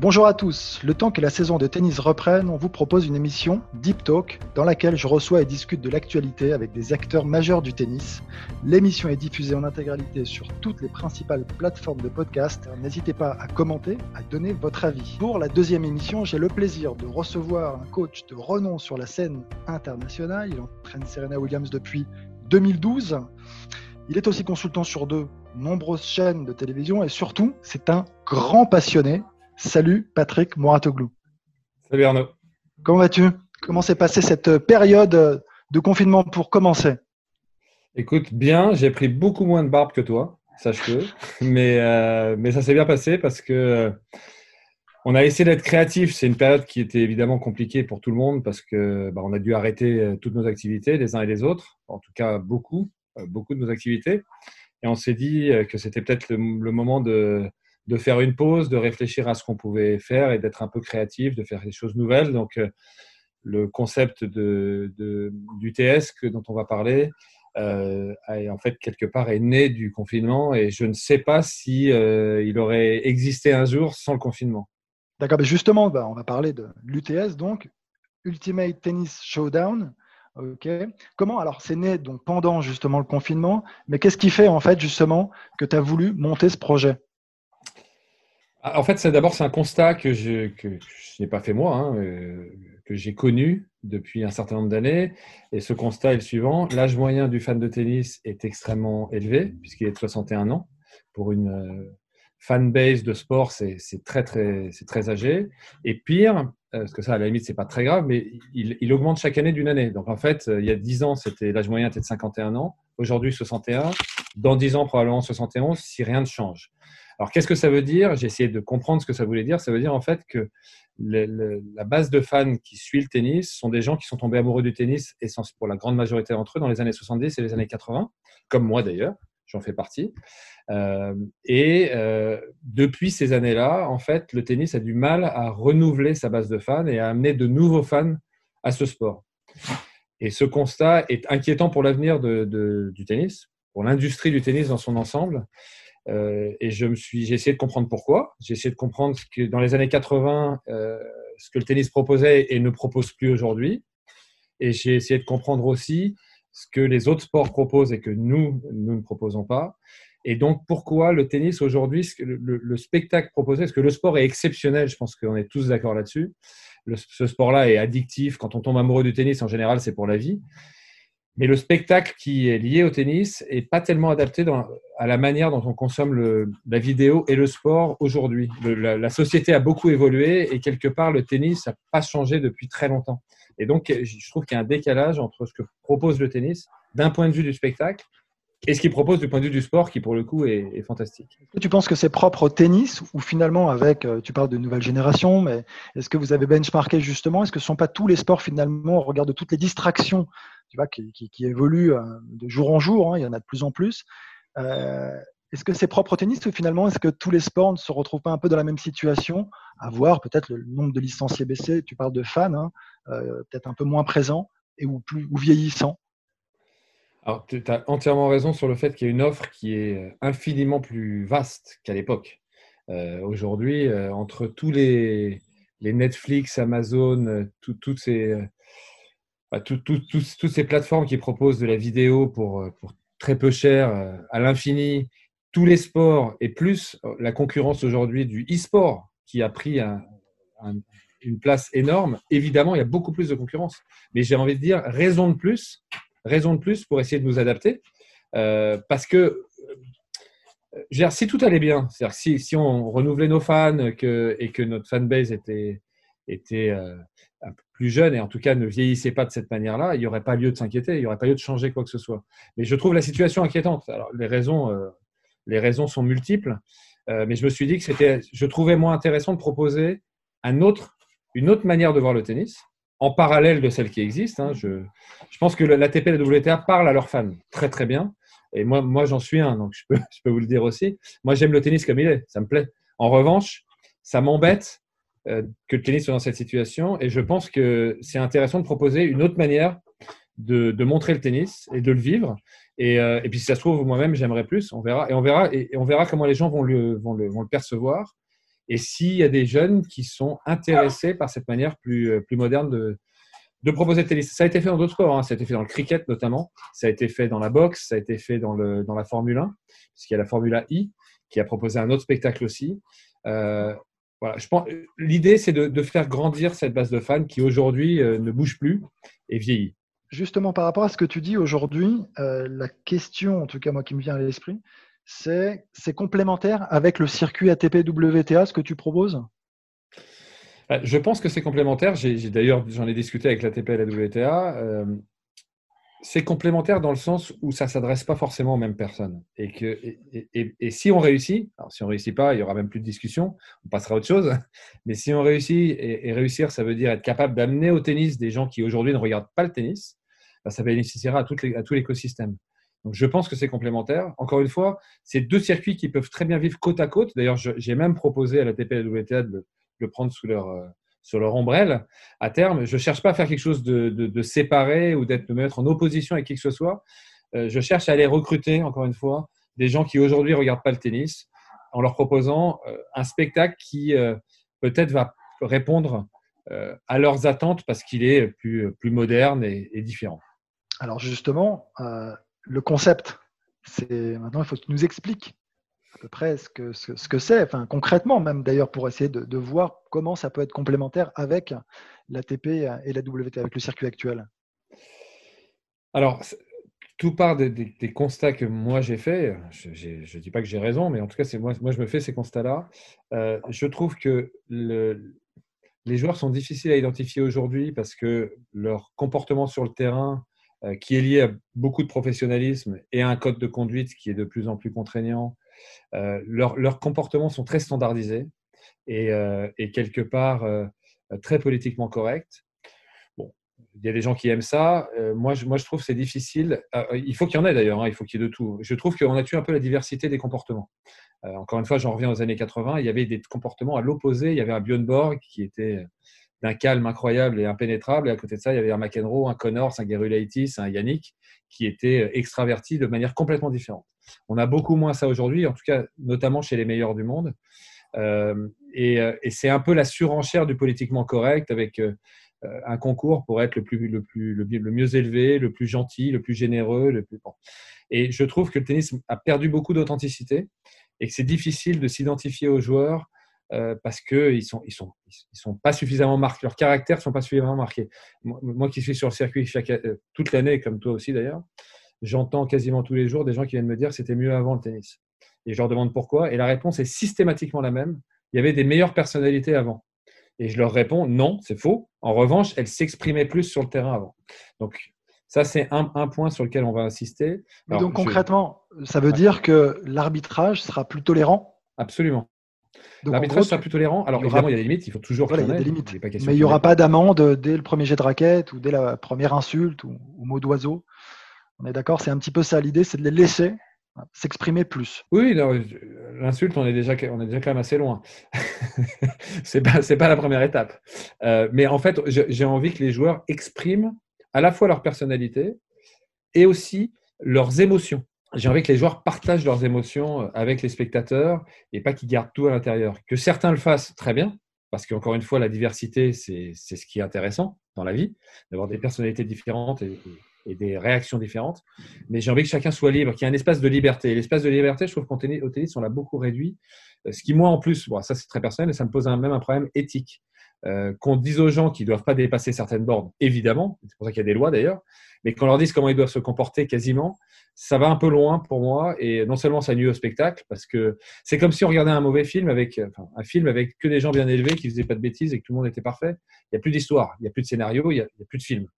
Bonjour à tous. Le temps que la saison de tennis reprenne, on vous propose une émission Deep Talk dans laquelle je reçois et discute de l'actualité avec des acteurs majeurs du tennis. L'émission est diffusée en intégralité sur toutes les principales plateformes de podcast. N'hésitez pas à commenter, à donner votre avis. Pour la deuxième émission, j'ai le plaisir de recevoir un coach de renom sur la scène internationale. Il entraîne Serena Williams depuis 2012. Il est aussi consultant sur de nombreuses chaînes de télévision et surtout, c'est un grand passionné Salut Patrick Moratoglou. Salut Arnaud. Comment vas-tu? Comment s'est passée cette période de confinement pour commencer? Écoute, bien, j'ai pris beaucoup moins de barbe que toi, sache-le. mais, euh, mais ça s'est bien passé parce que euh, on a essayé d'être créatif. C'est une période qui était évidemment compliquée pour tout le monde parce que bah, on a dû arrêter euh, toutes nos activités, les uns et les autres, en tout cas beaucoup, beaucoup de nos activités. Et on s'est dit que c'était peut-être le moment de de faire une pause, de réfléchir à ce qu'on pouvait faire et d'être un peu créatif, de faire des choses nouvelles. Donc, euh, le concept de, du TS que, dont on va parler, euh, en fait, quelque part, est né du confinement et je ne sais pas si euh, il aurait existé un jour sans le confinement. D'accord, mais justement, bah, on va parler de l'UTS, donc Ultimate Tennis Showdown. Comment alors c'est né donc pendant justement le confinement, mais qu'est-ce qui fait en fait justement que tu as voulu monter ce projet? En fait, c'est d'abord c'est un constat que je, n'ai pas fait moi, hein, euh, que j'ai connu depuis un certain nombre d'années. Et ce constat est le suivant l'âge moyen du fan de tennis est extrêmement élevé puisqu'il est de 61 ans. Pour une euh, fan base de sport, c'est très très très âgé. Et pire, euh, parce que ça à la limite c'est pas très grave, mais il, il augmente chaque année d'une année. Donc en fait, il y a 10 ans, c'était l'âge moyen était de 51 ans. Aujourd'hui 61. Dans 10 ans probablement 71 si rien ne change. Alors, qu'est-ce que ça veut dire? J'ai essayé de comprendre ce que ça voulait dire. Ça veut dire en fait que la base de fans qui suit le tennis sont des gens qui sont tombés amoureux du tennis, et pour la grande majorité d'entre eux, dans les années 70 et les années 80, comme moi d'ailleurs, j'en fais partie. Euh, et euh, depuis ces années-là, en fait, le tennis a du mal à renouveler sa base de fans et à amener de nouveaux fans à ce sport. Et ce constat est inquiétant pour l'avenir du tennis, pour l'industrie du tennis dans son ensemble. Euh, et je me suis, j'ai essayé de comprendre pourquoi. J'ai essayé de comprendre ce que dans les années 80, euh, ce que le tennis proposait et ne propose plus aujourd'hui. Et j'ai essayé de comprendre aussi ce que les autres sports proposent et que nous, nous ne proposons pas. Et donc, pourquoi le tennis aujourd'hui, le, le, spectacle proposé, parce que le sport est exceptionnel, je pense qu'on est tous d'accord là-dessus. Ce sport-là est addictif. Quand on tombe amoureux du tennis, en général, c'est pour la vie. Mais le spectacle qui est lié au tennis est pas tellement adapté à la manière dont on consomme la vidéo et le sport aujourd'hui. La, société a beaucoup évolué et quelque part le tennis n'a pas changé depuis très longtemps. Et donc je trouve qu'il y a un décalage entre ce que propose le tennis d'un point de vue du spectacle et ce qu'il propose du point de vue du sport qui pour le coup est, fantastique. Tu penses que c'est propre au tennis ou finalement avec, euh, tu parles de nouvelle génération, mais est-ce que vous avez benchmarké justement Est-ce que ce ne sont pas tous les sports finalement au regard de toutes les distractions tu vois, qui, qui, évolue euh, de jour en jour, hein, il y en a de plus en plus. Euh, est-ce que c'est propre au tennis ou finalement est-ce que tous les sports ne se retrouvent pas un peu dans la même situation à voir peut-être le nombre de licenciés baissé, tu parles de fans, hein, peut-être un peu moins présents et ou, plus, ou vieillissants? Alors tu as entièrement raison sur le fait qu'il y a une offre qui est infiniment plus vaste qu'à l'époque. Aujourd'hui, entre tous les, Netflix, Amazon, toutes ces bah, toutes ces plateformes qui proposent de la vidéo pour, euh, très peu cher, euh, à l'infini, tous les sports et plus euh, la concurrence aujourd'hui du e-sport qui a pris une place énorme, évidemment, il y a beaucoup plus de concurrence. Mais j'ai envie de dire, raison de plus, raison de plus pour essayer de nous adapter. parce que si tout allait bien, c'est-à-dire si, si, on renouvelait nos fans et que notre fanbase était, était plus jeunes et en tout cas ne vieillissaient pas de cette manière-là, il n'y aurait pas lieu de s'inquiéter, il n'y aurait pas lieu de changer quoi que ce soit. Mais je trouve la situation inquiétante. Alors, les raisons, euh, les raisons sont multiples, euh, mais je me suis dit que je trouvais moins intéressant de proposer une autre manière de voir le tennis en parallèle de celle qui existe. Hein. Je, pense que l'ATP et la WTA parlent à leurs fans très très bien. Et moi, moi j'en suis un, donc je peux, vous le dire aussi. Moi, j'aime le tennis comme il est, ça me plaît. En revanche, ça m'embête euh, que le tennis soit dans cette situation. Et je pense que c'est intéressant de proposer une autre manière de, montrer le tennis et de le vivre. Et, euh, et puis, si ça se trouve, moi-même, j'aimerais plus. On verra. Et on verra, et, on verra comment les gens vont le percevoir. Et s'il y a des jeunes qui sont intéressés par cette manière plus, euh, plus moderne de, de proposer le tennis. Ça a été fait dans d'autres sports. Hein. Ça a été fait dans le cricket notamment. Ça a été fait dans la boxe. Ça a été fait dans, le, dans la Formule 1, puisqu'il y a la Formule I qui a proposé un autre spectacle aussi. Euh, voilà, je pense, l'idée, c'est de, faire grandir cette base de fans qui aujourd'hui euh, ne bouge plus et vieillit. Justement, par rapport à ce que tu dis aujourd'hui, la question, en tout cas moi qui me vient à l'esprit, c'est complémentaire avec le circuit ATP WTA, ce que tu proposes? Je pense que c'est complémentaire. D'ailleurs, j'en ai discuté avec l'ATP et la WTA c'est complémentaire dans le sens où ça ne s'adresse pas forcément aux mêmes personnes. Et, que, et, si on réussit, alors si on ne réussit pas, il y aura même plus de discussion, on passera à autre chose. Mais si on réussit, et, réussir, ça veut dire être capable d'amener au tennis des gens qui aujourd'hui ne regardent pas le tennis, bah, ça bénéficiera à tout l'écosystème. Donc je pense que c'est complémentaire. Encore une fois, c'est deux circuits qui peuvent très bien vivre côte à côte. D'ailleurs, j'ai même proposé à la TP de le prendre sous leur, euh, sur leur ombrelle à terme. Je ne cherche pas à faire quelque chose de, séparé ou d'être me mettre en opposition avec qui que ce soit. Euh, je cherche à aller recruter, encore une fois, des gens qui aujourd'hui ne regardent pas le tennis en leur proposant euh, un spectacle qui peut-être va répondre à leurs attentes parce qu'il est plus, plus moderne et différent. Alors justement, le concept, maintenant il faut que tu nous expliques à peu près ce que ce, que c'est, enfin, concrètement même d'ailleurs pour essayer de, voir comment ça peut être complémentaire avec l'ATP et la WT, avec le circuit actuel. Alors, tout part des, constats que moi j'ai faits. Je ne dis pas que j'ai raison, mais en tout cas, moi, moi je me fais ces constats-là. Euh, je trouve que le, les joueurs sont difficiles à identifier aujourd'hui parce que leur comportement sur le terrain, qui est lié à beaucoup de professionnalisme et à un code de conduite qui est de plus en plus contraignant, euh, leurs comportements sont très standardisés et, euh, quelque part euh, très politiquement corrects. Il y a des gens qui aiment ça. moi, je, moi, je trouve c'est difficile. il faut qu'il y en ait d'ailleurs, hein, il faut qu'il y ait de tout. Je trouve qu'on a tué un peu la diversité des comportements. encore une fois, j'en reviens aux années 80. Il y avait des comportements à l'opposé. Il y avait un Björn Borg qui était d'un calme incroyable et impénétrable. Et à côté de ça, il y avait un McEnroe, un Connors, un Gerulaitis, un Yannick qui étaient extravertis de manière complètement différente. On a beaucoup moins ça aujourd'hui, en tout cas notamment chez les meilleurs du monde. Euh, euh, et, c'est un peu la surenchère du politiquement correct avec euh, un concours pour être le, plus, le, plus, le, mieux élevé, le plus gentil, le plus généreux. Le plus... Et je trouve que le tennis a perdu beaucoup d'authenticité et que c'est difficile de s'identifier aux joueurs parce qu'ils ne sont, ils sont, ils sont pas suffisamment marqués, leurs caractères ne sont pas suffisamment marqués. Moi, qui suis sur le circuit chaque, toute l'année, comme toi aussi d'ailleurs, j'entends quasiment tous les jours des gens qui viennent me dire que c'était mieux avant le tennis. Et je leur demande pourquoi. Et la réponse est systématiquement la même. Il y avait des meilleures personnalités avant. Et je leur réponds non, c'est faux. En revanche, elles s'exprimaient plus sur le terrain avant. Donc, ça, c'est un, point sur lequel on va insister. donc, concrètement, ça veut dire que l'arbitrage sera plus tolérant? Absolument. L'arbitrage sera plus tolérant. Alors, évidemment, il y a des limites. Il faut toujours qu'il y ait des limites. Mais il n'y aura pas d'amende dès le premier jet de raquette ou dès la première insulte ou, ou mot d'oiseau. On est d'accord C'est un petit peu ça l'idée, c'est de les laisser s'exprimer plus. Oui, l'insulte, on est déjà, on est déjà quand même assez loin. c'est pas, c'est pas la première étape. Euh, mais en fait, j'ai envie que les joueurs expriment à la fois leur personnalité et aussi leurs émotions. J'ai envie que les joueurs partagent leurs émotions avec les spectateurs et pas qu'ils gardent tout à l'intérieur. Que certains le fassent très bien, parce qu'encore une fois, la diversité, c'est, ce qui est intéressant dans la vie, d'avoir des personnalités différentes et, et des réactions différentes. Mais j'ai envie que chacun soit libre, qu'il y ait un espace de liberté. L'espace de liberté, je trouve qu'au tennis, on l'a beaucoup réduit. Euh, ce qui, moi, en plus, bon, ça c'est très personnel, et ça me pose un, même un problème éthique. Qu'on dise aux gens qu'ils ne doivent pas dépasser certaines bornes, évidemment, c'est pour ça qu'il y a des lois d'ailleurs, mais qu'on leur dise comment ils doivent se comporter quasiment, ça va un peu loin pour moi. Et non seulement ça nuit au spectacle, parce que c'est comme si on regardait un mauvais film avec un film avec que des gens bien élevés qui faisaient pas de bêtises et que tout le monde était parfait. Il n'y a plus d'histoire, il n'y a plus de scénario, il n'y a, plus de film.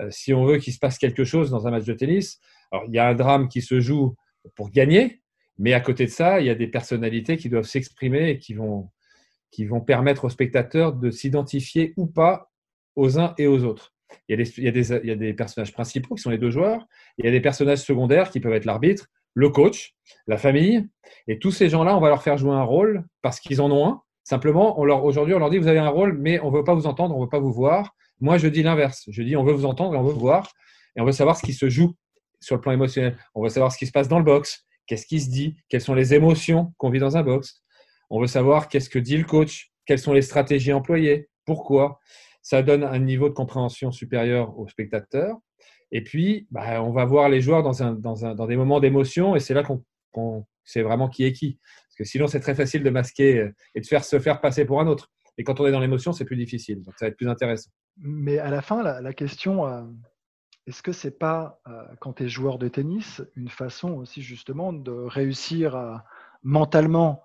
Euh, si on veut qu'il se passe quelque chose dans un match de tennis, alors il y a un drame qui se joue pour gagner, mais à côté de ça, il y a des personnalités qui doivent s'exprimer et qui vont, qui vont permettre aux spectateurs de s'identifier ou pas aux uns et aux autres. Il y, a des, personnages principaux qui sont les deux joueurs, il y a des personnages secondaires qui peuvent être l'arbitre, le coach, la famille, et tous ces gens-là, on va leur faire jouer un rôle parce qu'ils en ont un. Simplement, aujourd'hui, on leur dit, vous avez un rôle, mais on ne veut pas vous entendre, on ne veut pas vous voir. Moi, je dis l'inverse. Je dis, on veut vous entendre on veut vous voir, et on veut savoir ce qui se joue sur le plan émotionnel. On veut savoir ce qui se passe dans le box, qu'est-ce qui se dit, quelles sont les émotions qu'on vit dans un box? On veut savoir qu'est-ce que dit le coach, quelles sont les stratégies employées, pourquoi ça donne un niveau de compréhension supérieur aux spectateurs. Et puis, bah, on va voir les joueurs dans, des moments d'émotion et c'est là qu'on sait vraiment qui est qui. Parce que sinon, c'est très facile de masquer euh, et de faire se faire passer pour un autre. Et quand on est dans l'émotion, c'est plus difficile. Donc, ça va être plus intéressant. Mais à la fin, la, question, euh, est-ce que c'est pas, euh, quand tu es joueur de tennis, une façon aussi justement de réussir à mentalement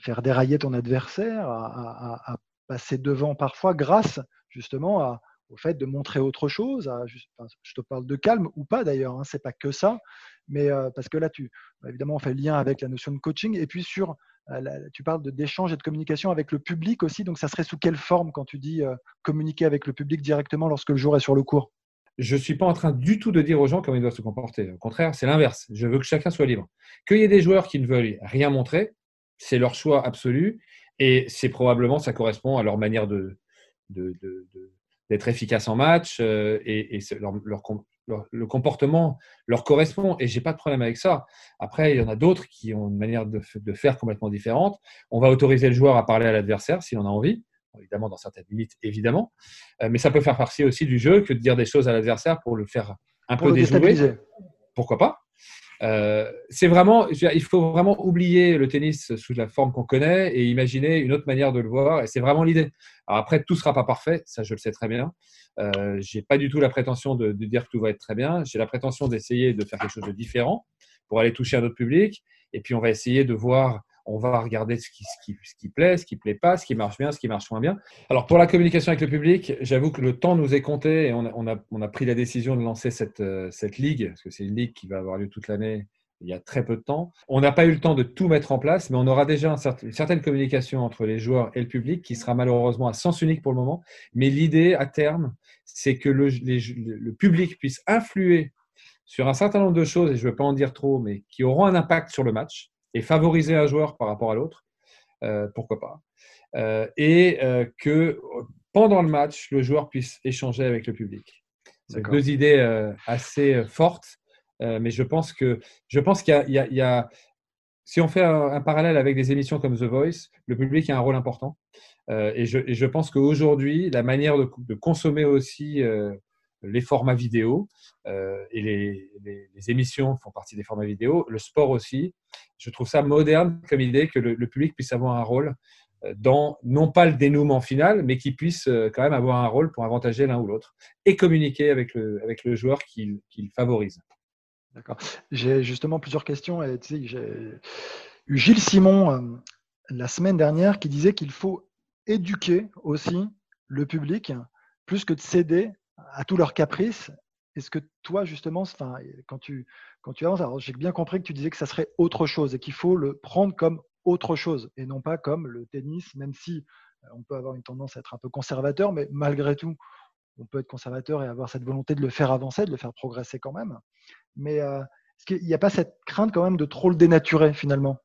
faire dérailler ton adversaire, à, à, passer devant parfois grâce justement au fait de montrer autre chose. je te parle de calme ou pas d'ailleurs, hein, c'est pas que ça, mais euh, parce que là, tu, évidemment, on fait le lien avec la notion de coaching et puis sur, euh, tu parles d'échange et de communication avec le public aussi. Donc, ça serait sous quelle forme quand tu dis euh, communiquer avec le public directement lorsque le jour est sur le cours je ne suis pas en train du tout de dire aux gens comment ils doivent se comporter. Au contraire, c'est l'inverse. Je veux que chacun soit libre. Qu'il y ait des joueurs qui ne veulent rien montrer, c'est leur choix absolu. Et c'est probablement, ça correspond à leur manière de, d'être efficace en match euh, et, leur, le comportement leur correspond et j'ai pas de problème avec ça. Après, il y en a d'autres qui ont une manière de, faire complètement différente. On va autoriser le joueur à parler à l'adversaire s'il en a envie, évidemment dans certaines limites, évidemment, euh, mais ça peut faire partie aussi du jeu que de dire des choses à l'adversaire pour le faire un peu déjouer. Pourquoi pas? Euh, c'est vraiment, il faut vraiment oublier le tennis sous la forme qu'on connaît et imaginer une autre manière de le voir. Et c'est vraiment l'idée. après, tout sera pas parfait, ça je le sais très bien. Euh, j'ai pas du tout la prétention de, de, dire que tout va être très bien. J'ai la prétention d'essayer de faire quelque chose de différent pour aller toucher un autre public. Et puis on va essayer de voir on va regarder ce qui, ce qui, plaît, ce qui plaît pas, ce qui marche bien, ce qui marche moins bien. Alors pour la communication avec le public, j'avoue que le temps nous est compté et on a, pris la décision de lancer cette, euh, cette ligue, parce que c'est une ligue qui va avoir lieu toute l'année il y a très peu de temps. On n'a pas eu le temps de tout mettre en place, mais on aura déjà une certaine communication entre les joueurs et le public qui sera malheureusement à sens unique pour le moment. Mais l'idée à terme, c'est que le, le, public puisse influer sur un certain nombre de choses, et je ne veux pas en dire trop, mais qui auront un impact sur le match et favoriser un joueur par rapport à l'autre, euh, pourquoi pas. Euh, et euh, que pendant le match, le joueur puisse échanger avec le public. C'est deux idées assez fortes, mais je pense que je pense qu'il y, a, si on fait un, parallèle avec des émissions comme The Voice, le public a un rôle important. et, je, et, je, pense qu'aujourd'hui, la manière de, de consommer aussi les formats vidéo euh, et les, émissions font partie des formats vidéo, le sport aussi. Je trouve ça moderne comme idée que le, public puisse avoir un rôle euh, dans, non pas le dénouement final, mais qu'il puisse euh, quand même avoir un rôle pour avantager l'un ou l'autre et communiquer avec le, avec le joueur qu'il favorise. D'accord. J'ai justement plusieurs questions. J'ai eu Gilles Simon la semaine dernière qui disait qu'il faut éduquer aussi le public plus que de céder à tous leurs caprices. Est-ce que toi, justement, quand tu, quand tu avances, alors j'ai bien compris que tu disais que ça serait autre chose et qu'il faut le prendre comme autre chose et non pas comme le tennis, même si euh, on peut avoir une tendance à être un peu conservateur, mais malgré tout, on peut être conservateur et avoir cette volonté de le faire avancer, de le faire progresser quand même. Mais euh, est-ce qu'il n'y a pas cette crainte quand même de trop le dénaturer finalement?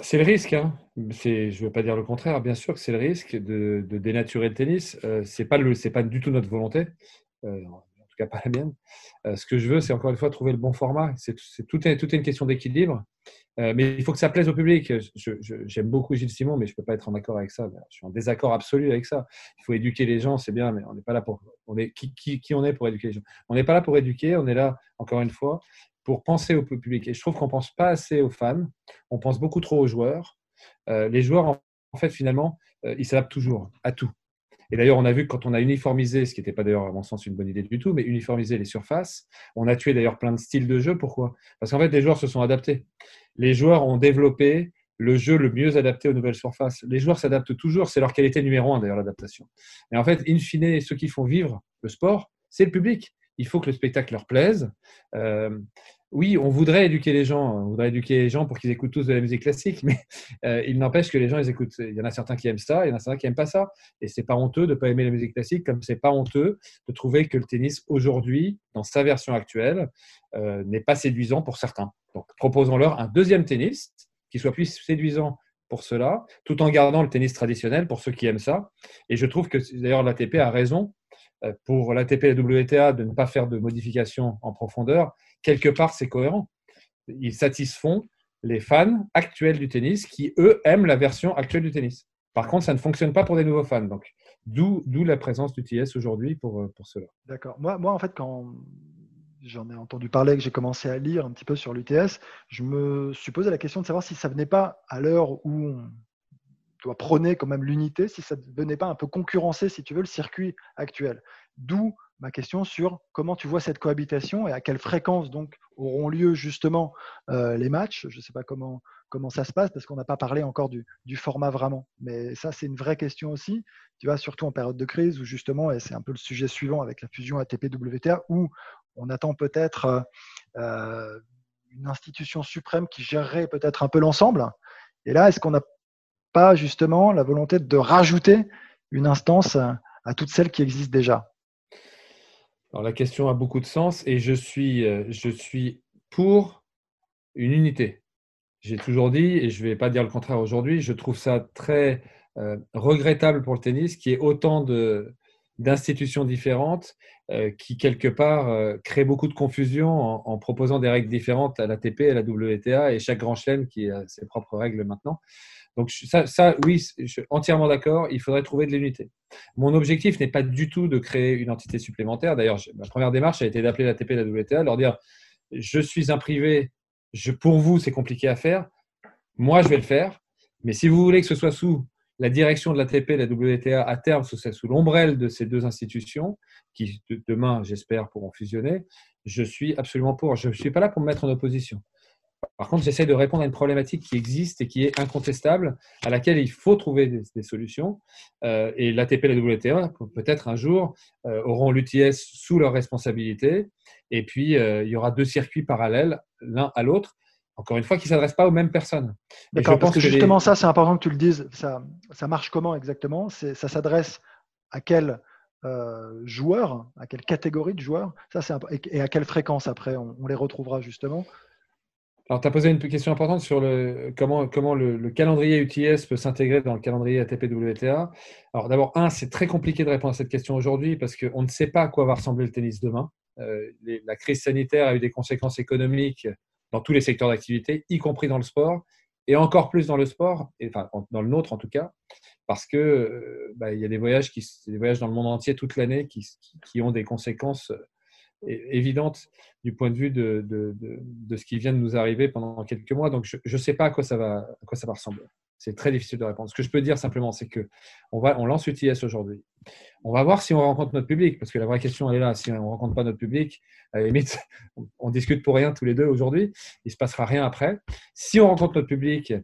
C'est le risque. Hein. je ne veux pas dire le contraire. Bien sûr que c'est le risque de, dénaturer le tennis. Euh, ce n'est pas, du tout notre volonté, euh, en tout cas pas la mienne. Euh, ce que je veux, c'est encore une fois trouver le bon format. C'est, tout, est, une question d'équilibre. mais il faut que ça plaise au public. j'aime beaucoup Gilles Simon, mais je ne peux pas être en accord avec ça. Je suis en désaccord absolu avec ça. Il faut éduquer les gens, c'est bien, mais on n'est pas là pour. Qui on est pour éduquer les gens? On n'est pas là pour éduquer, on est là, encore une fois, pour penser au public. Et je trouve qu'on ne pense pas assez aux fans, on pense beaucoup trop aux joueurs. Euh, les joueurs, en, fait, finalement, il s'adapte toujours à tout. Et d'ailleurs, on a vu que quand on a uniformisé, ce qui n'était pas d'ailleurs à mon sens une bonne idée du tout, mais uniformisé les surfaces, on a tué d'ailleurs plein de styles de jeu. Pourquoi? Parce qu'en fait, les joueurs se sont adaptés. Les joueurs ont développé le jeu le mieux adapté aux nouvelles surfaces. Les joueurs s'adaptent toujours, c'est leur qualité numéro un d'ailleurs, l'adaptation. Et en fait, in fine, ceux qui font vivre le sport, c'est le public. Il faut que le spectacle leur plaise. Euh, oui, on voudrait éduquer les gens, on voudrait éduquer les gens pour qu'ils écoutent tous de la musique classique, mais euh, il n'empêche que les gens, ils écoutent. Il y en a certains qui aiment ça, il y en a certains qui n'aiment pas ça. Et c'est pas honteux de ne pas aimer la musique classique, comme c'est pas honteux de trouver que le tennis aujourd'hui, dans sa version actuelle, euh, n'est pas séduisant pour certains. Donc, proposons-leur un deuxième tennis qui soit plus séduisant pour cela, tout en gardant le tennis traditionnel pour ceux qui aiment ça. Et je trouve que d'ailleurs l'ATP a raison euh, pour l'ATP et la WTA de ne pas faire de modifications en profondeur. Quelque part, c'est cohérent. Ils satisfont les fans actuels du tennis qui, eux, aiment la version actuelle du tennis. Par contre, ça ne fonctionne pas pour des nouveaux fans. Donc, d'où la présence du TS aujourd'hui pour, euh, pour cela. D'accord. Moi, moi, en fait, quand j'en ai entendu parler, que j'ai commencé à lire un petit peu sur l'UTS, je me suis posé la question de savoir si ça venait pas à l'heure où on doit prôner quand même l'unité, si ça ne venait pas un peu concurrencer, si tu veux, le circuit actuel. D'où ma question sur comment tu vois cette cohabitation et à quelle fréquence donc auront lieu justement euh, les matchs. Je ne sais pas comment, comment ça se passe parce qu'on n'a pas parlé encore du, format vraiment. Mais ça, c'est une vraie question aussi. Tu vois, surtout en période de crise où justement, et c'est un peu le sujet suivant avec la fusion ATP-WTA, où on attend peut-être euh, euh, une institution suprême qui gérerait peut-être un peu l'ensemble. Et là, est-ce qu'on n'a pas justement la volonté de rajouter une instance à toutes celles qui existent déjà? La question a beaucoup de sens et je suis, euh, je suis pour une unité. J'ai toujours dit, et je ne vais pas dire le contraire aujourd'hui, je trouve ça très regrettable pour le tennis qu'il y ait autant d'institutions différentes euh, qui, quelque part, euh, créent beaucoup de confusion en, proposant des règles différentes à l'ATP à la WTA et chaque grand chelem qui a ses propres règles maintenant. Donc ça, oui, je suis entièrement d'accord, il faudrait trouver de l'unité. Mon objectif n'est pas du tout de créer une entité supplémentaire. D'ailleurs, ma première démarche a été d'appeler l'ATP et la WTA, leur dire, je suis un privé, pour vous, c'est compliqué à faire, moi, je vais le faire, mais si vous voulez que ce soit sous la direction de l'ATP et la WTA à terme sous, sous l'ombrelle de ces deux institutions, qui demain, j'espère, pourront fusionner, je suis absolument pour. Je ne suis pas là pour me mettre en opposition. Par contre, j'essaie de répondre à une problématique qui existe et qui est incontestable, à laquelle il faut trouver des, solutions. Euh, et l'ATP et la WTA, peut-être un jour, euh, auront l'UTS sous leur responsabilité. Et puis, euh, il y aura deux circuits parallèles, l'un à l'autre encore une fois, qui ne s'adresse pas aux mêmes personnes. D'accord, parce que, justement, ça, c'est important que tu le dises. Ça, ça marche comment exactement? Ça s'adresse à quel euh, joueur, à quelle catégorie de joueurs? Ça, et, à quelle fréquence après on, les retrouvera justement? Alors, tu as posé une question importante sur comment, le, calendrier UTS peut s'intégrer dans le calendrier ATP-WTA. Alors, d'abord, un, c'est très compliqué de répondre à cette question aujourd'hui parce qu'on ne sait pas à quoi va ressembler le tennis demain. Euh, la crise sanitaire a eu des conséquences économiques dans tous les secteurs d'activité, y compris dans le sport, et encore plus dans le sport, et, enfin dans le nôtre en tout cas, parce que euh, bah, il y a des voyages qui, des voyages dans le monde entier toute l'année qui, qui, ont des conséquences évidentes du point de vue de, de, de, ce qui vient de nous arriver pendant quelques mois. Donc je ne sais pas à quoi ça va, à quoi ça va ressembler. C'est très difficile de répondre. Ce que je peux dire simplement, c'est que on lance UTS aujourd'hui. On va voir si on rencontre notre public, parce que la vraie question, elle est là. Si on ne rencontre pas notre public, à la limite, on discute pour rien tous les deux aujourd'hui. Il ne se passera rien après. Si on rencontre notre public,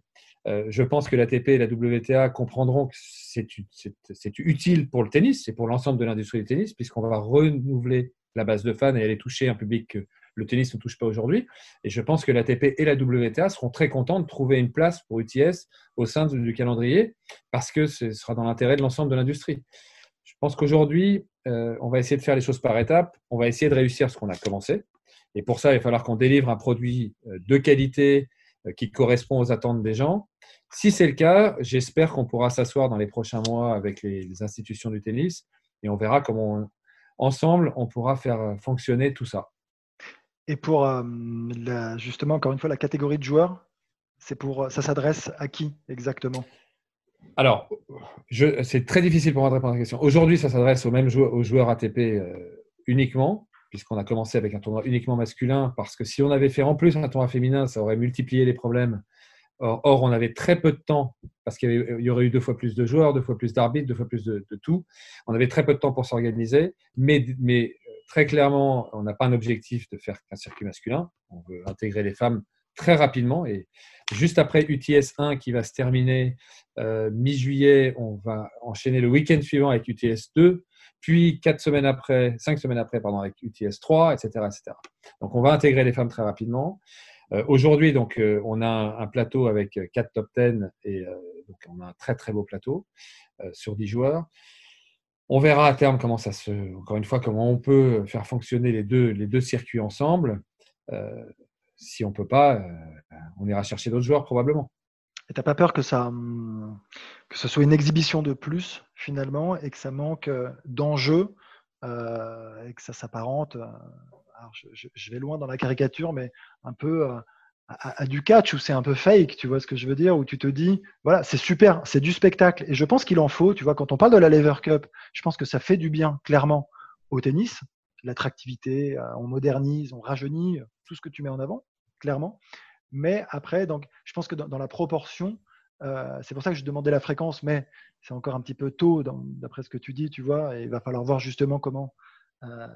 euh, je pense que l'ATP et la WTA comprendront que c'est utile pour le tennis, c'est pour l'ensemble de l'industrie du tennis, puisqu'on va renouveler la base de fans et aller toucher un public que le tennis ne touche pas aujourd'hui. Et je pense que l'ATP et la WTA seront très contents de trouver une place pour UTS au sein du calendrier parce que ce sera dans l'intérêt de l'ensemble de l'industrie. Je pense qu'aujourd'hui, euh, on va essayer de faire les choses par étapes. On va essayer de réussir ce qu'on a commencé. Et pour ça, il va falloir qu'on délivre un produit euh, de qualité euh, qui correspond aux attentes des gens. Si c'est le cas, j'espère qu'on pourra s'asseoir dans les prochains mois avec les, institutions du tennis et on verra comment ensemble on pourra faire fonctionner tout ça. Et pour justement, encore une fois, la catégorie de joueurs, c'est pour, ça s'adresse à qui exactement? Alors, c'est très difficile pour moi de répondre à la question. Aujourd'hui, ça s'adresse aux mêmes joueurs, aux joueurs ATP uniquement, puisqu'on a commencé avec un tournoi uniquement masculin, parce que si on avait fait en plus un tournoi féminin, ça aurait multiplié les problèmes. Or, or on avait très peu de temps parce qu'il y, aurait eu deux fois plus de joueurs, deux fois plus d'arbitres, deux fois plus de, tout. On avait très peu de temps pour s'organiser, mais, mais très clairement, on n'a pas un objectif de faire un circuit masculin. On veut intégrer les femmes très rapidement. Et juste après UTS 1 qui va se terminer euh, mi-juillet, on va enchaîner le week-end suivant avec UTS 2, puis quatre semaines après, cinq semaines après, pardon, avec UTS 3, etc., etc. Donc on va intégrer les femmes très rapidement. Euh, aujourd'hui, donc, euh, on a un, plateau avec quatre top 10 et donc on a un très très beau plateau sur 10 joueurs. On verra à terme comment ça se, encore une fois, comment on peut faire fonctionner les deux, les deux circuits ensemble. Euh, si on peut pas, euh, on ira chercher d'autres joueurs probablement. Et tu n'as pas peur que, ça, hum, que ce soit une exhibition de plus finalement et que ça manque euh, d'enjeu et que ça s'apparente, je, vais loin dans la caricature, mais un peu à, du catch où c'est un peu fake, tu vois ce que je veux dire, où tu te dis, voilà, c'est super, c'est du spectacle. Et je pense qu'il en faut, tu vois, quand on parle de la Lever Cup, je pense que ça fait du bien, clairement, au tennis, l'attractivité, euh, on modernise, on rajeunit, tout ce que tu mets en avant, clairement. Mais après, donc, je pense que dans, la proportion, euh, c'est pour ça que je demandais la fréquence, mais c'est encore un petit peu tôt d'après ce que tu dis, tu vois, et il va falloir voir justement comment euh,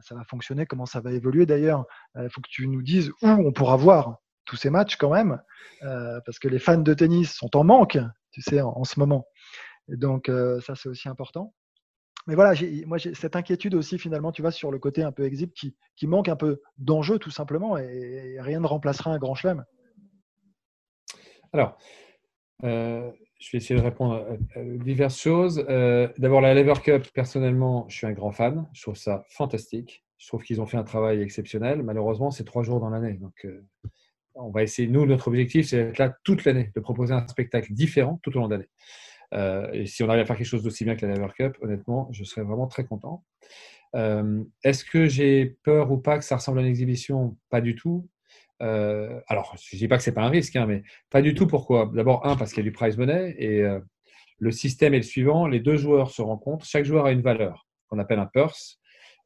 ça va fonctionner, comment ça va évoluer. D'ailleurs, il faut que tu nous dises où on pourra voir tous ces matchs quand même, euh, parce que les fans de tennis sont en manque, tu sais, en, ce moment. Donc, euh, ça, c'est aussi important. Mais voilà, moi, j'ai cette inquiétude aussi, finalement, tu vois, sur le côté un peu exit qui, manque un peu d'enjeu, tout simplement, et, rien ne remplacera un grand chelem. Alors, euh, je vais essayer de répondre à, diverses choses. D'abord, la Lever Cup, personnellement, je suis un grand fan. Je trouve ça fantastique. Je trouve qu'ils ont fait un travail exceptionnel. Malheureusement, c'est trois jours dans l'année. Donc, on va essayer, nous, notre objectif, c'est d'être là toute l'année, de proposer un spectacle différent tout au long de l'année. Euh, et si on arrive à faire quelque chose d'aussi bien que la Lever Cup, honnêtement, je serais vraiment très content. Euh, est-ce que j'ai peur ou pas que ça ressemble à une exhibition? Pas du tout. Euh, alors, je ne dis pas que ce n'est pas un risque, hein, mais pas du tout. Pourquoi? D'abord, un, parce qu'il y a du prize money et le système est le suivant les deux joueurs se rencontrent, chaque joueur a une valeur qu'on appelle un purse.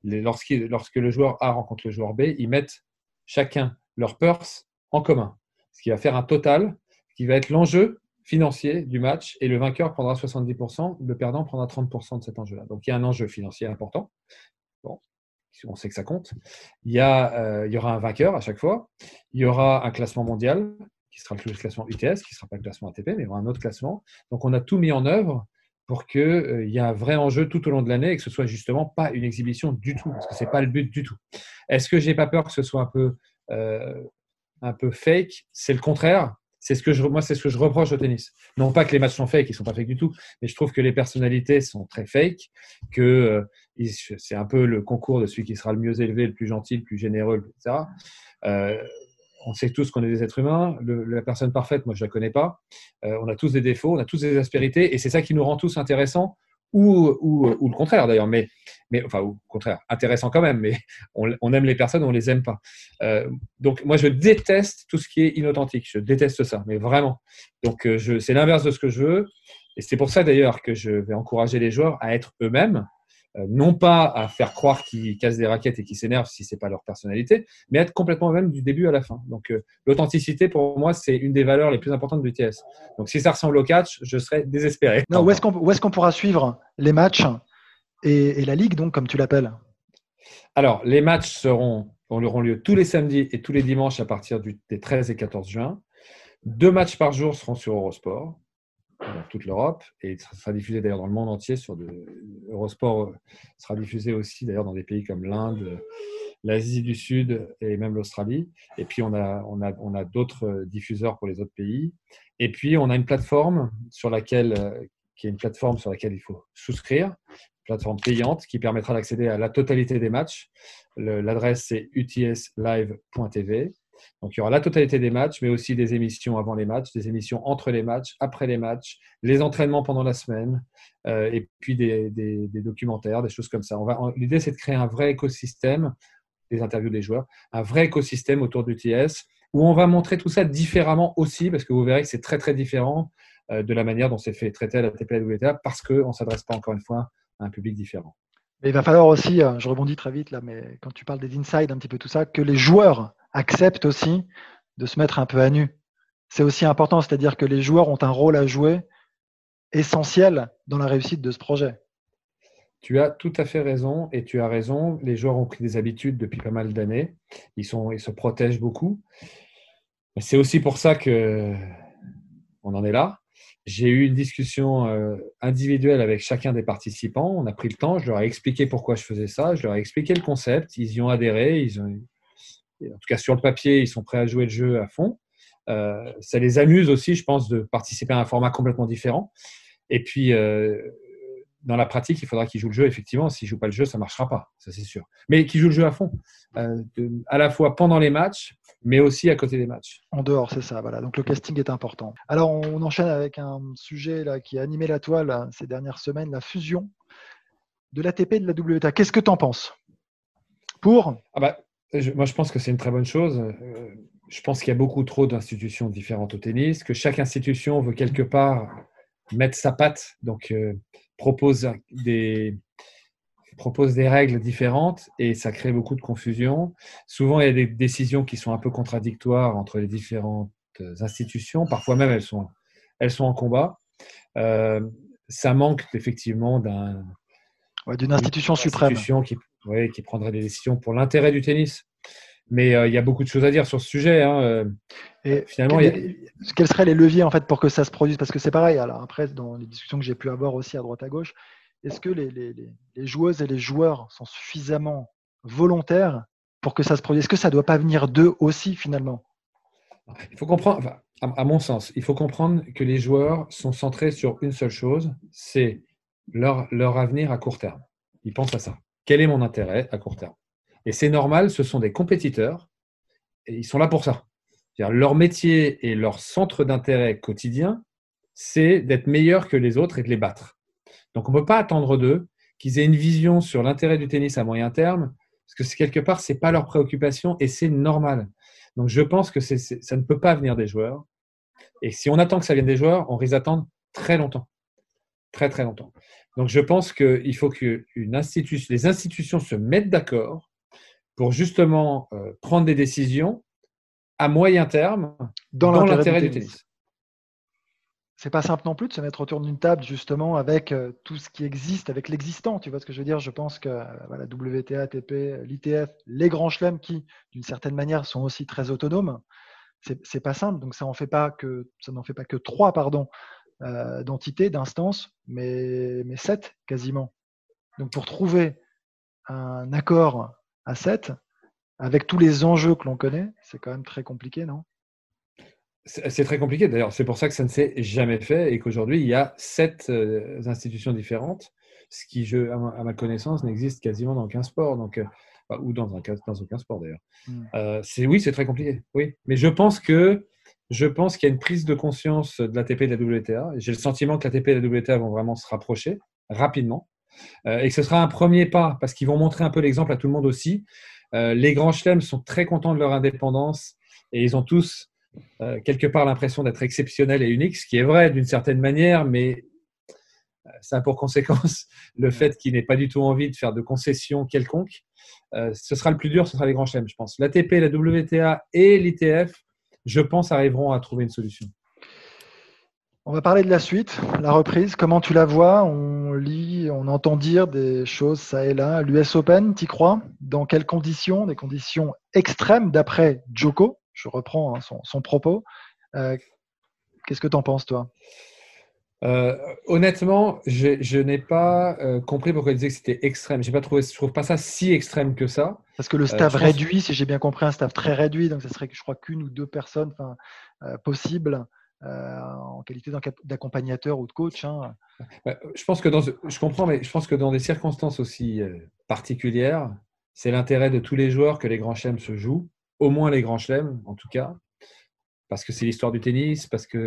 lorsque le joueur A rencontre le joueur B, ils mettent chacun leur purse en commun, ce qui va faire un total qui va être l'enjeu financier du match et le vainqueur prendra 70%, le perdant prendra 30% de cet enjeu-là. Donc il y a un enjeu financier important. Bon, on sait que ça compte. Il y, a, euh, il y aura un vainqueur à chaque fois. Il y aura un classement mondial qui sera le classement UTS, qui ne sera pas le classement ATP, mais il y aura un autre classement. Donc on a tout mis en œuvre pour qu'il euh, y ait un vrai enjeu tout au long de l'année et que ce soit justement pas une exhibition du tout, parce que ce n'est pas le but du tout. Est-ce que j'ai pas peur que ce soit un peu euh, un peu fake, c'est le contraire. C'est ce que je, moi, c'est ce que je reproche au tennis. Non pas que les matchs sont fake, ils sont pas fake du tout, mais je trouve que les personnalités sont très fake, que euh, c'est un peu le concours de celui qui sera le mieux élevé, le plus gentil, le plus généreux, etc. Euh, on sait tous qu'on est des êtres humains. la personne parfaite, moi, je la connais pas. Euh, on a tous des défauts, on a tous des aspérités, et c'est ça qui nous rend tous intéressants ou, le contraire d'ailleurs, mais, enfin, au contraire, intéressant quand même, mais on, aime les personnes, on les aime pas. Euh, donc, moi, je déteste tout ce qui est inauthentique, je déteste ça, mais vraiment. Donc, euh, c'est l'inverse de ce que je veux, et c'est pour ça d'ailleurs que je vais encourager les joueurs à être eux-mêmes, non pas à faire croire qu'ils cassent des raquettes et qu'ils s'énervent si c'est pas leur personnalité, mais être complètement même du début à la fin. Donc euh, l'authenticité pour moi c'est une des valeurs les plus importantes du TS. Donc si ça ressemble au catch, je serais désespéré. où est-ce qu'on est qu'on pourra suivre les matchs et, la ligue donc comme tu l'appelles? Alors les matchs seront auront lieu tous les samedis et tous les dimanches à partir du, des 13 et 14 juin. Deux matchs par jour seront sur Eurosport dans toute l'Europe et sera diffusé d'ailleurs dans le monde entier. Sur Eurosport euh, sera diffusé aussi d'ailleurs dans des pays comme l'Inde, l'Asie du Sud et même l'Australie. Et puis on a, on a, on a d'autres diffuseurs pour les autres pays. Et puis on a une plateforme sur laquelle, euh, qui est une plateforme sur laquelle il faut souscrire, plateforme payante qui permettra d'accéder à la totalité des matchs. L'adresse c'est utslive.tv. Donc, il y aura la totalité des matchs, mais aussi des émissions avant les matchs, des émissions entre les matchs, après les matchs, les entraînements pendant la semaine, euh, et puis des, documentaires, des choses comme ça. L'idée, c'est de créer un vrai écosystème, des interviews des joueurs, un vrai écosystème autour du TS, où on va montrer tout ça différemment aussi, parce que vous verrez que c'est très, très différent euh, de la manière dont c'est fait traiter à la TP et la WTA, parce qu'on ne s'adresse pas, encore une fois, à un public différent. Mais il va falloir aussi, euh, je rebondis très vite là, mais quand tu parles des inside, un petit peu tout ça, que les joueurs acceptent aussi de se mettre un peu à nu. C'est aussi important, c'est-à-dire que les joueurs ont un rôle à jouer essentiel dans la réussite de ce projet. Tu as tout à fait raison et tu as raison. Les joueurs ont pris des habitudes depuis pas mal d'années. Ils, ils se protègent beaucoup. C'est aussi pour ça que on en est là. J'ai eu une discussion euh, individuelle avec chacun des participants. On a pris le temps. Je leur ai expliqué pourquoi je faisais ça. Je leur ai expliqué le concept. Ils y ont adhéré. En tout cas, sur le papier, ils sont prêts à jouer le jeu à fond. Euh, ça les amuse aussi, je pense, de participer à un format complètement différent. Et puis, euh, dans la pratique, il faudra qu'ils jouent le jeu, effectivement. S'ils ne jouent pas le jeu, ça ne marchera pas, ça c'est sûr. Mais qu'ils jouent le jeu à fond, à la fois pendant les matchs, mais aussi à côté des matchs. En dehors, c'est ça. Voilà. Donc le casting est important. Alors on enchaîne avec un sujet là, qui a animé la toile ces dernières semaines, la fusion de l'ATP et de la WTA. Qu'est-ce que tu en penses? Pour? Ah bah, Moi, je pense que c'est une très bonne chose. Euh, je pense qu'il y a beaucoup trop d'institutions différentes au tennis, que chaque institution veut quelque part mettre sa patte, donc euh, propose des, propose des règles différentes et ça crée beaucoup de confusion. Souvent, il y a des décisions qui sont un peu contradictoires entre les différentes institutions. Parfois même, elles sont, elles sont en combat. Euh, ça manque effectivement d'un, d'une institution suprême qui, qui prendrait des décisions pour l'intérêt du tennis. Mais euh, il y a beaucoup de choses à dire sur ce sujet. Hein. Euh, et finalement, quels seraient les leviers en fait pour que ça se produise? Parce que c'est pareil. Alors après, dans les discussions que j'ai pu avoir aussi à droite à gauche, est-ce que les, joueuses et les joueurs sont suffisamment volontaires pour que ça se produise? Est-ce que ça ne doit pas venir d'eux aussi finalement? Il faut comprendre, à, mon sens, il faut comprendre que les joueurs sont centrés sur une seule chose, c'est leur, leur avenir à court terme. Ils pensent à ça. Quel est mon intérêt à court terme? Et c'est normal, ce sont des compétiteurs et ils sont là pour ça. Leur métier et leur centre d'intérêt quotidien, c'est d'être meilleur que les autres et de les battre. Donc, on ne peut pas attendre d'eux qu'ils aient une vision sur l'intérêt du tennis à moyen terme, parce que quelque part, ce n'est pas leur préoccupation et c'est normal. Donc, je pense que ça ne peut pas venir des joueurs. Et si on attend que ça vienne des joueurs, on risque d'attendre très longtemps. Très, très longtemps. Donc, je pense qu'il faut que une institution, les institutions se mettent d'accord pour justement euh, prendre des décisions à moyen terme dans, l'intérêt du tennis c'est pas simple non plus de se mettre autour d'une table justement avec euh, tout ce qui existe, avec l'existant. Tu vois ce que je veux dire? Je pense que la euh, voilà, WTA, ATP, l'ITF, les grands chelems qui, d'une certaine manière, sont aussi très autonomes. C'est pas simple, donc ça n'en fait pas que ça n'en fait pas que trois pardon euh, d'entités, d'instances, mais mais sept quasiment. Donc pour trouver un accord à sept, avec tous les enjeux que l'on connaît, c'est quand même très compliqué, non? C'est très compliqué d'ailleurs. C'est pour ça que ça ne s'est jamais fait et qu'aujourd'hui, il y a sept euh, institutions différentes, ce qui, je, à, ma, connaissance, n'existe quasiment dans aucun sport. Donc, euh, ou dans, un, dans aucun sport d'ailleurs. Hmm. Euh, oui, c'est très compliqué. Oui, mais je pense que je pense qu'il y a une prise de conscience de l'ATP et de la WTA. J'ai le sentiment que l'ATP et la WTA vont vraiment se rapprocher rapidement et que ce sera un premier pas parce qu'ils vont montrer un peu l'exemple à tout le monde aussi. les grands chelems sont très contents de leur indépendance et ils ont tous euh, quelque part l'impression d'être exceptionnel et unique, ce qui est vrai d'une certaine manière, mais euh, ça a pour conséquence le fait qu'il n'ait pas du tout envie de faire de concessions quelconques. Euh, ce sera le plus dur, ce sera les grands chelems, je pense. L'ATP, la WTA et l'ITF, je pense, arriveront à trouver une solution. On va parler de la suite, la reprise. Comment tu la vois? On lit, on entend dire des choses ça et là. L'US Open, y crois? Dans quelles conditions? Des conditions extrêmes d'après Joko, je reprends hein, son, propos. Euh, qu'est-ce que tu en penses, toi? Euh, honnêtement, je, n'ai pas euh, compris pourquoi il disait que c'était extrême. J'ai pas trouvé, je trouve pas ça si extrême que ça. Parce que le staff réduit, si j'ai bien compris, un staff très réduit, donc ce serait, je crois, qu'une ou deux personnes possibles en qualité d'accompagnateur ou de coach. Hein. Je pense que dans, je comprends, mais je pense que dans des circonstances aussi particulières, c'est l'intérêt de tous les joueurs que les grands chelems se jouent au moins les grands chelems, en tout cas, parce que c'est l'histoire du tennis, parce que,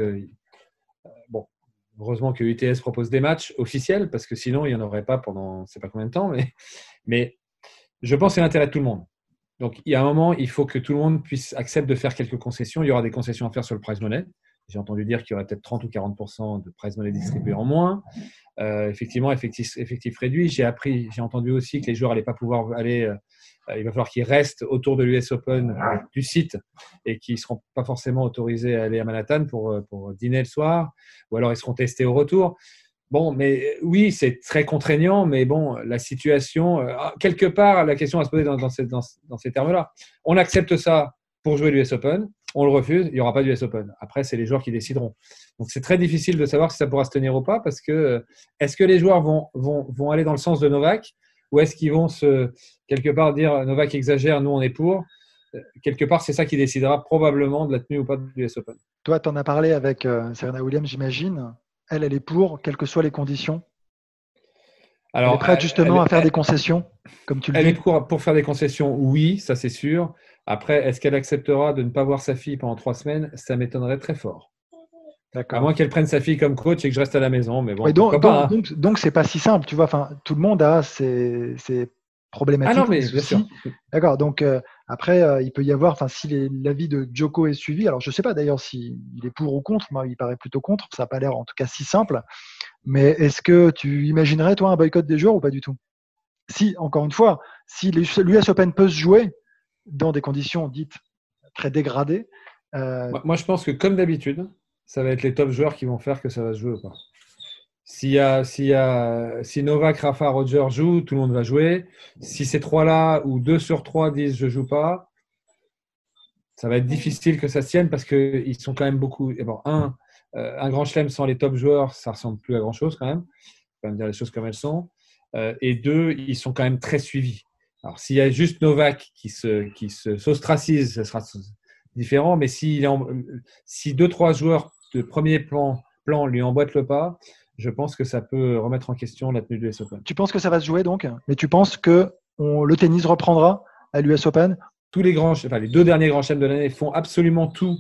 euh, bon, heureusement que UTS propose des matchs officiels, parce que sinon, il n'y en aurait pas pendant, je ne sais pas combien de temps, mais, je pense que c'est l'intérêt de tout le monde. Donc, il y a un moment, il faut que tout le monde puisse accepter de faire quelques concessions. Il y aura des concessions à faire sur le prize money. J'ai entendu dire qu'il y aurait peut-être 30 ou 40% de prize money distribués en moins. Euh, effectivement, effectif, réduit. J'ai appris, j'ai entendu aussi que les joueurs n'allaient pas pouvoir aller. Euh, il va falloir qu'ils restent autour de l'US Open du site et qu'ils ne seront pas forcément autorisés à aller à Manhattan pour, dîner le soir, ou alors ils seront testés au retour. Bon, mais oui, c'est très contraignant, mais bon, la situation, ah, quelque part, la question à se poser dans, dans, dans ces termes-là. On accepte ça pour jouer l'US Open on le refuse, il n'y aura pas d'US Open. Après, c'est les joueurs qui décideront. Donc, c'est très difficile de savoir si ça pourra se tenir ou pas parce que euh, est-ce que les joueurs vont, vont, vont aller dans le sens de Novak ou est-ce qu'ils vont se, quelque part dire Novak exagère, nous on est pour euh, Quelque part, c'est ça qui décidera probablement de la tenue ou pas de l'US Open. Toi, tu en as parlé avec euh, Serena Williams, j'imagine. Elle, elle est pour, quelles que soient les conditions alors, elle est prête justement à faire des concessions, comme tu le elle dis. est pour, pour faire des concessions, oui, ça c'est sûr. Après, est-ce qu'elle acceptera de ne pas voir sa fille pendant trois semaines? Ça m'étonnerait très fort. À moins qu'elle prenne sa fille comme coach et que je reste à la maison. Mais bon, donc, hein. donc, donc, c'est pas si simple, tu vois. Enfin, tout le monde a ses, problématiques. Ah non, mais bien sûr. D'accord. Donc euh, après, euh, il peut y avoir, enfin, si l'avis de Joko est suivi, alors je sais pas d'ailleurs s'il est pour ou contre. Moi, il paraît plutôt contre. Ça n'a pas l'air, en tout cas, si simple. Mais est-ce que tu imaginerais toi un boycott des joueurs ou pas du tout? Si, encore une fois, si l'US Open peut se jouer, dans des conditions dites très dégradées. Euh, moi, je pense que comme d'habitude, ça va être les top joueurs qui vont faire que ça va se jouer ou pas. S'il y si Novak, Rafa, Roger jouent, tout le monde va jouer. Si ces trois-là ou deux sur trois disent je joue pas, ça va être difficile que ça se tienne parce qu'ils sont quand même beaucoup. bon, un, euh, un grand chelem sans les top joueurs, ça ressemble plus à grand chose quand même. On va dire les choses comme elles sont. Euh, et deux, ils sont quand même très suivis. Alors, s'il y a juste Novak qui se, qui se s'ostracise, ce sera différent. Mais si deux, trois joueurs de premier plan, plan lui emboîtent le pas, je pense que ça peut remettre en question la tenue de l'US Open. Tu penses que ça va se jouer donc? Mais tu penses que le tennis reprendra à l'US Open? Tous les grands, enfin, les deux derniers grands chaînes de l'année font absolument tout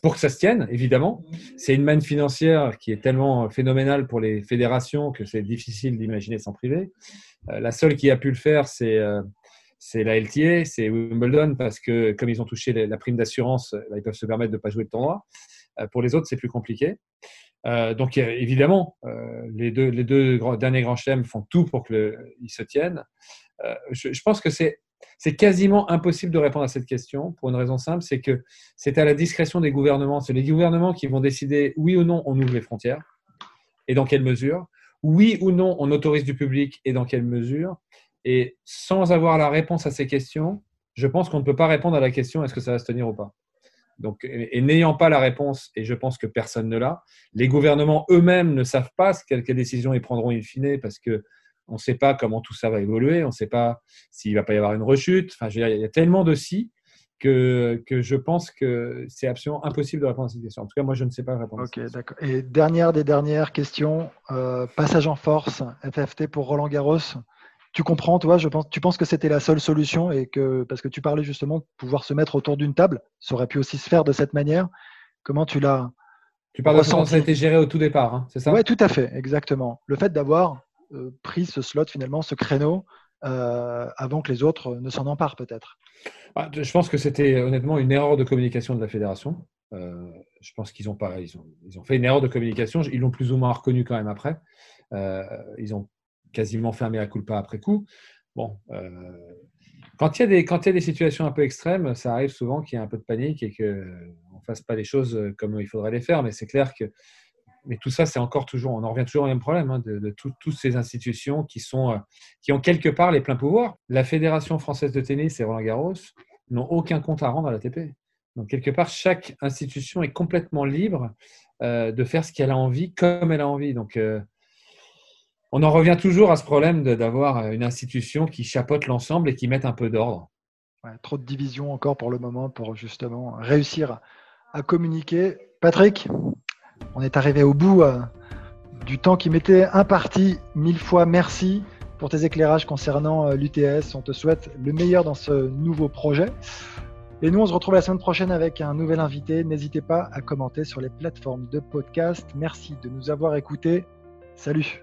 pour que ça se tienne, évidemment. C'est une manne financière qui est tellement phénoménale pour les fédérations que c'est difficile d'imaginer sans priver. Euh, la seule qui a pu le faire, c'est euh, c'est la LTA, c'est Wimbledon, parce que comme ils ont touché la prime d'assurance, bah, ils peuvent se permettre de ne pas jouer le tournoi. Pour les autres, c'est plus compliqué. donc évidemment, les deux, les deux derniers grands chelems font tout pour qu'ils se tiennent. je, pense que c'est c'est quasiment impossible de répondre à cette question pour une raison simple, c'est que c'est à la discrétion des gouvernements. C'est les gouvernements qui vont décider oui ou non on ouvre les frontières et dans quelle mesure, oui ou non on autorise du public et dans quelle mesure. Et sans avoir la réponse à ces questions, je pense qu'on ne peut pas répondre à la question est-ce que ça va se tenir ou pas. Donc, et, n'ayant pas la réponse, et je pense que personne ne l'a, les gouvernements eux-mêmes ne savent pas quelles décisions ils prendront in fine parce que on ne sait pas comment tout ça va évoluer, on ne sait pas s'il va pas y avoir une rechute. Enfin, il y a tellement de si que, que je pense que c'est absolument impossible de répondre à cette question. En tout cas, moi, je ne sais pas répondre. Ok, d'accord. Et dernière des dernières questions, euh, passage en force, FFT pour Roland Garros. Tu comprends, toi, je pense, tu penses que c'était la seule solution et que, parce que tu parlais justement de pouvoir se mettre autour d'une table, ça aurait pu aussi se faire de cette manière. Comment tu l'as Tu parles de comment ça a été géré au tout départ, hein, c'est ça? Oui, tout à fait, exactement. Le fait d'avoir pris ce slot finalement, ce créneau, euh, avant que les autres ne s'en emparent peut-être bah, Je pense que c'était honnêtement une erreur de communication de la fédération. Euh, je pense qu'ils ont, ils ont, ils ont fait une erreur de communication. Ils l'ont plus ou moins reconnu quand même après. ils ont quasiment un mea culpa après coup. Bon, quand il, y a des, quand il y a des situations un peu extrêmes, ça arrive souvent qu'il y ait un peu de panique et qu'on ne fasse pas les choses comme il faudrait les faire. Mais c'est clair que mais tout ça, c'est encore toujours, on en revient toujours au même problème hein, de, toutes ces institutions qui, sont, euh, qui ont quelque part les pleins pouvoirs. La Fédération française de tennis et Roland Garros n'ont aucun compte à rendre à l'ATP. Donc, quelque part, chaque institution est complètement libre euh, de faire ce qu'elle a envie, comme elle a envie. Donc, euh, on en revient toujours à ce problème d'avoir une institution qui chapeaute l'ensemble et qui mette un peu d'ordre. trop de division encore pour le moment pour justement réussir à communiquer. Patrick, on est arrivé au bout euh, du temps qui m'était imparti. Mille fois merci pour tes éclairages concernant euh, l'UTS. On te souhaite le meilleur dans ce nouveau projet. Et nous, on se retrouve la semaine prochaine avec un nouvel invité. N'hésitez pas à commenter sur les plateformes de podcast. Merci de nous avoir écoutés. Salut.